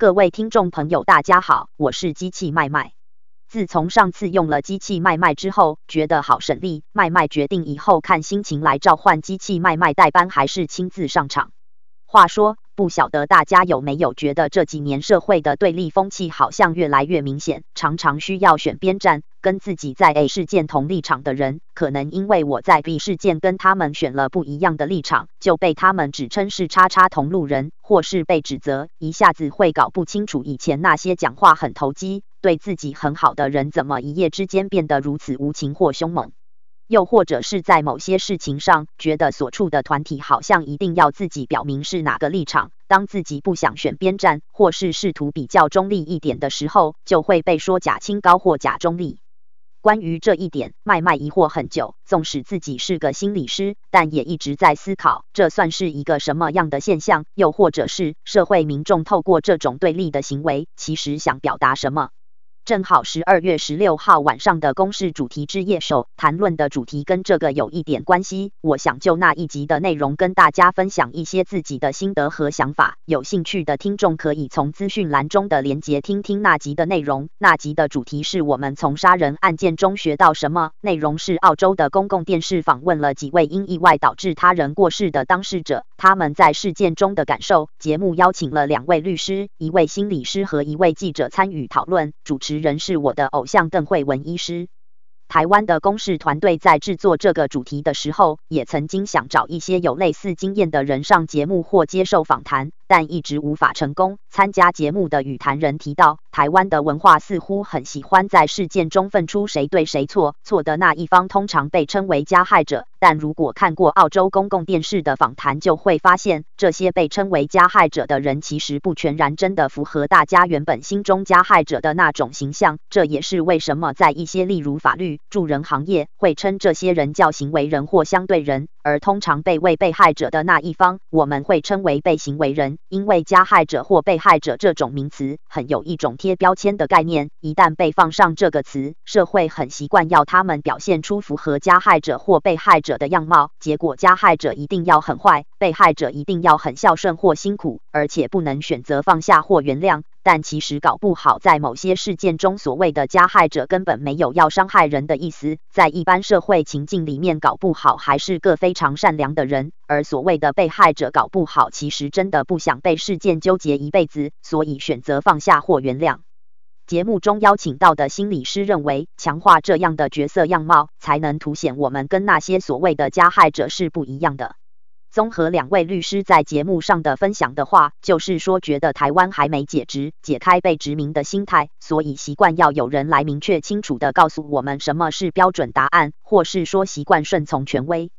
各位听众朋友，大家好，我是机器麦麦。自从上次用了机器麦麦之后，觉得好省力，麦麦决定以后看心情来召唤机器麦麦代班，还是亲自上场。话说，不晓得大家有没有觉得这几年社会的对立风气好像越来越明显，常常需要选边站。跟自己在 A 事件同立场的人，可能因为我在 B 事件跟他们选了不一样的立场，就被他们指称是叉叉同路人，或是被指责，一下子会搞不清楚以前那些讲话很投机、对自己很好的人，怎么一夜之间变得如此无情或凶猛。又或者是在某些事情上，觉得所处的团体好像一定要自己表明是哪个立场，当自己不想选边站，或是试图比较中立一点的时候，就会被说假清高或假中立。关于这一点，麦麦疑惑很久，纵使自己是个心理师，但也一直在思考，这算是一个什么样的现象？又或者是社会民众透过这种对立的行为，其实想表达什么？正好十二月十六号晚上的公视主题之夜首谈论的主题跟这个有一点关系，我想就那一集的内容跟大家分享一些自己的心得和想法。有兴趣的听众可以从资讯栏中的连结听听那集的内容。那集的主题是我们从杀人案件中学到什么？内容是澳洲的公共电视访问了几位因意外导致他人过世的当事者，他们在事件中的感受。节目邀请了两位律师、一位心理师和一位记者参与讨论，主持人是我的偶像邓慧文医师。台湾的公视团队在制作这个主题的时候，也曾经想找一些有类似经验的人上节目或接受访谈，但一直无法成功。参加节目的语坛人提到，台湾的文化似乎很喜欢在事件中分出谁对谁错，错的那一方通常被称为加害者。但如果看过澳洲公共电视的访谈，就会发现，这些被称为加害者的人其实不全然真的符合大家原本心中加害者的那种形象。这也是为什么在一些例如法律、助人行业，会称这些人叫行为人或相对人。而通常被为被害者的那一方，我们会称为被行为人，因为加害者或被害者这种名词很有一种贴标签的概念。一旦被放上这个词，社会很习惯要他们表现出符合加害者或被害者的样貌，结果加害者一定要很坏，被害者一定要很孝顺或辛苦，而且不能选择放下或原谅。但其实搞不好，在某些事件中，所谓的加害者根本没有要伤害人的意思，在一般社会情境里面，搞不好还是个非常善良的人。而所谓的被害者，搞不好其实真的不想被事件纠结一辈子，所以选择放下或原谅。节目中邀请到的心理师认为，强化这样的角色样貌，才能凸显我们跟那些所谓的加害者是不一样的。综合两位律师在节目上的分享的话，就是说觉得台湾还没解职，解开被殖民的心态，所以习惯要有人来明确清楚地告诉我们什么是标准答案，或是说习惯顺从权威。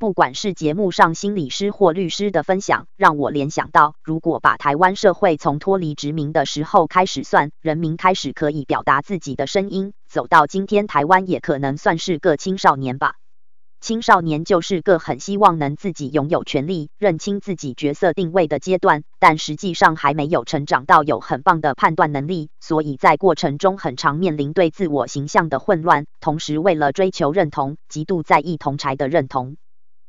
不管是节目上心理师或律师的分享，让我联想到，如果把台湾社会从脱离殖民的时候开始算，人民开始可以表达自己的声音，走到今天，台湾也可能算是个青少年吧。青少年就是个很希望能自己拥有权利、认清自己角色定位的阶段，但实际上还没有成长到有很棒的判断能力，所以在过程中很常面临对自我形象的混乱，同时为了追求认同，极度在意同侪的认同。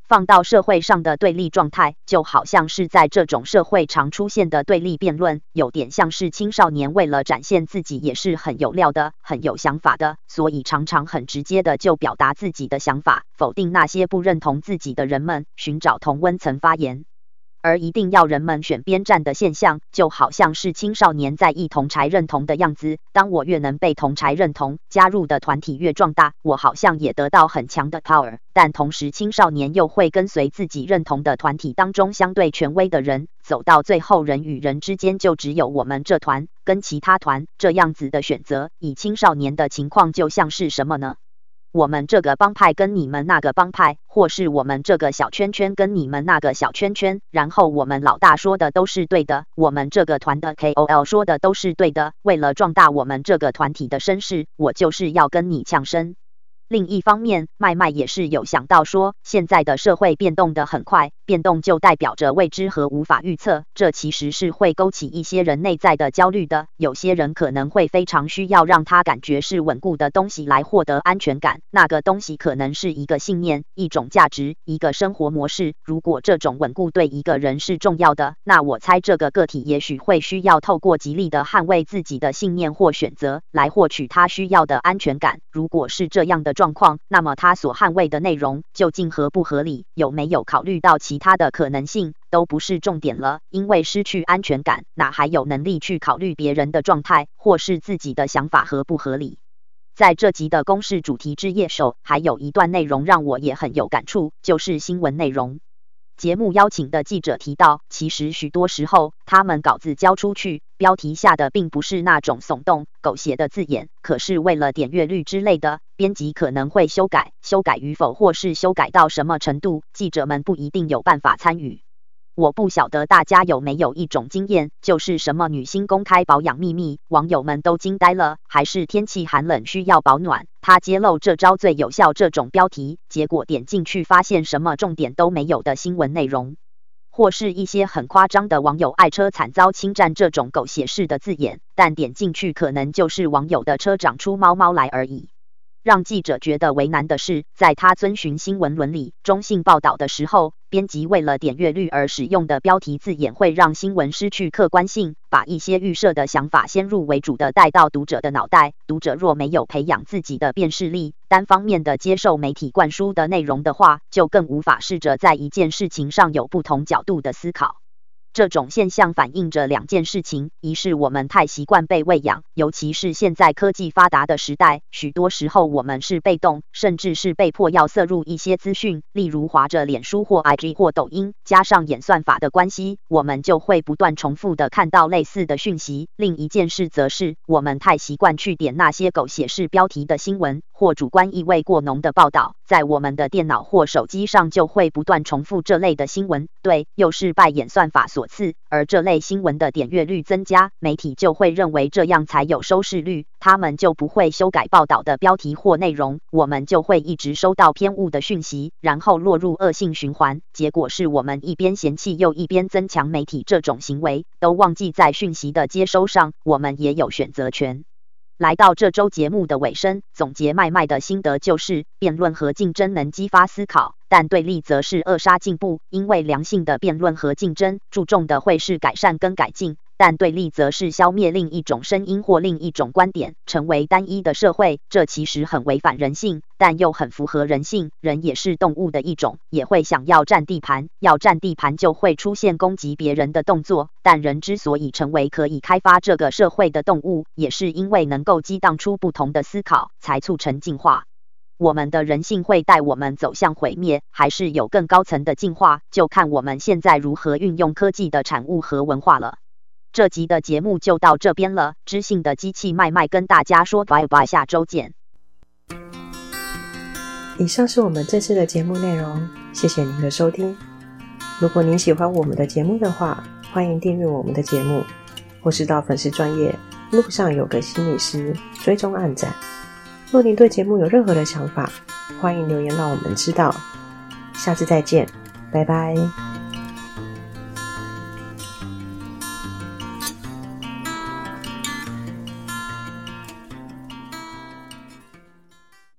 放到社会上的对立状态，就好像是在这种社会常出现的对立辩论，有点像是青少年为了展现自己也是很有料的、很有想法的，所以常常很直接的就表达自己的想法，否定那些不认同自己的人们，寻找同温层发言。而一定要人们选边站的现象，就好像是青少年在意同柴认同的样子。当我越能被同柴认同，加入的团体越壮大，我好像也得到很强的 power。但同时，青少年又会跟随自己认同的团体当中相对权威的人，走到最后，人与人之间就只有我们这团跟其他团这样子的选择。以青少年的情况，就像是什么呢？我们这个帮派跟你们那个帮派，或是我们这个小圈圈跟你们那个小圈圈，然后我们老大说的都是对的，我们这个团的 KOL 说的都是对的。为了壮大我们这个团体的声势，我就是要跟你呛声。另一方面，麦麦也是有想到说，现在的社会变动得很快，变动就代表着未知和无法预测，这其实是会勾起一些人内在的焦虑的。有些人可能会非常需要让他感觉是稳固的东西来获得安全感，那个东西可能是一个信念、一种价值、一个生活模式。如果这种稳固对一个人是重要的，那我猜这个个体也许会需要透过极力的捍卫自己的信念或选择，来获取他需要的安全感。如果是这样的。状状况，那么他所捍卫的内容究竟合不合理，有没有考虑到其他的可能性，都不是重点了。因为失去安全感，哪还有能力去考虑别人的状态，或是自己的想法合不合理？在这集的公式主题之夜首，还有一段内容让我也很有感触，就是新闻内容。节目邀请的记者提到，其实许多时候，他们稿子交出去，标题下的并不是那种耸动、狗血的字眼，可是为了点阅率之类的，编辑可能会修改，修改与否，或是修改到什么程度，记者们不一定有办法参与。我不晓得大家有没有一种经验，就是什么女星公开保养秘密，网友们都惊呆了；还是天气寒冷需要保暖，他揭露这招最有效，这种标题，结果点进去发现什么重点都没有的新闻内容，或是一些很夸张的网友爱车惨遭侵占这种狗血式的字眼，但点进去可能就是网友的车长出猫猫来而已。让记者觉得为难的是，在他遵循新闻伦理、中性报道的时候，编辑为了点阅率而使用的标题字眼，会让新闻失去客观性，把一些预设的想法先入为主的带到读者的脑袋。读者若没有培养自己的辨识力，单方面的接受媒体灌输的内容的话，就更无法试着在一件事情上有不同角度的思考。这种现象反映着两件事情：一是我们太习惯被喂养，尤其是现在科技发达的时代，许多时候我们是被动，甚至是被迫要摄入一些资讯，例如划着脸书或 IG 或抖音，加上演算法的关系，我们就会不断重复的看到类似的讯息。另一件事则是我们太习惯去点那些狗血式标题的新闻，或主观意味过浓的报道，在我们的电脑或手机上就会不断重复这类的新闻。对，又是拜演算法所次，而这类新闻的点阅率增加，媒体就会认为这样才有收视率，他们就不会修改报道的标题或内容，我们就会一直收到偏误的讯息，然后落入恶性循环。结果是我们一边嫌弃又一边增强媒体这种行为，都忘记在讯息的接收上，我们也有选择权。来到这周节目的尾声，总结麦麦的心得就是：辩论和竞争能激发思考，但对立则是扼杀进步。因为良性的辩论和竞争注重的会是改善跟改进。但对立则是消灭另一种声音或另一种观点，成为单一的社会。这其实很违反人性，但又很符合人性。人也是动物的一种，也会想要占地盘。要占地盘，就会出现攻击别人的动作。但人之所以成为可以开发这个社会的动物，也是因为能够激荡出不同的思考，才促成进化。我们的人性会带我们走向毁灭，还是有更高层的进化？就看我们现在如何运用科技的产物和文化了。这集的节目就到这边了，知性的机器麦麦跟大家说拜拜，下周见。以上是我们这次的节目内容，谢谢您的收听。如果您喜欢我们的节目的话，欢迎订阅我们的节目，或是到粉丝专业路上有个心理师追踪暗赞。若您对节目有任何的想法，欢迎留言让我们知道。下次再见，拜拜。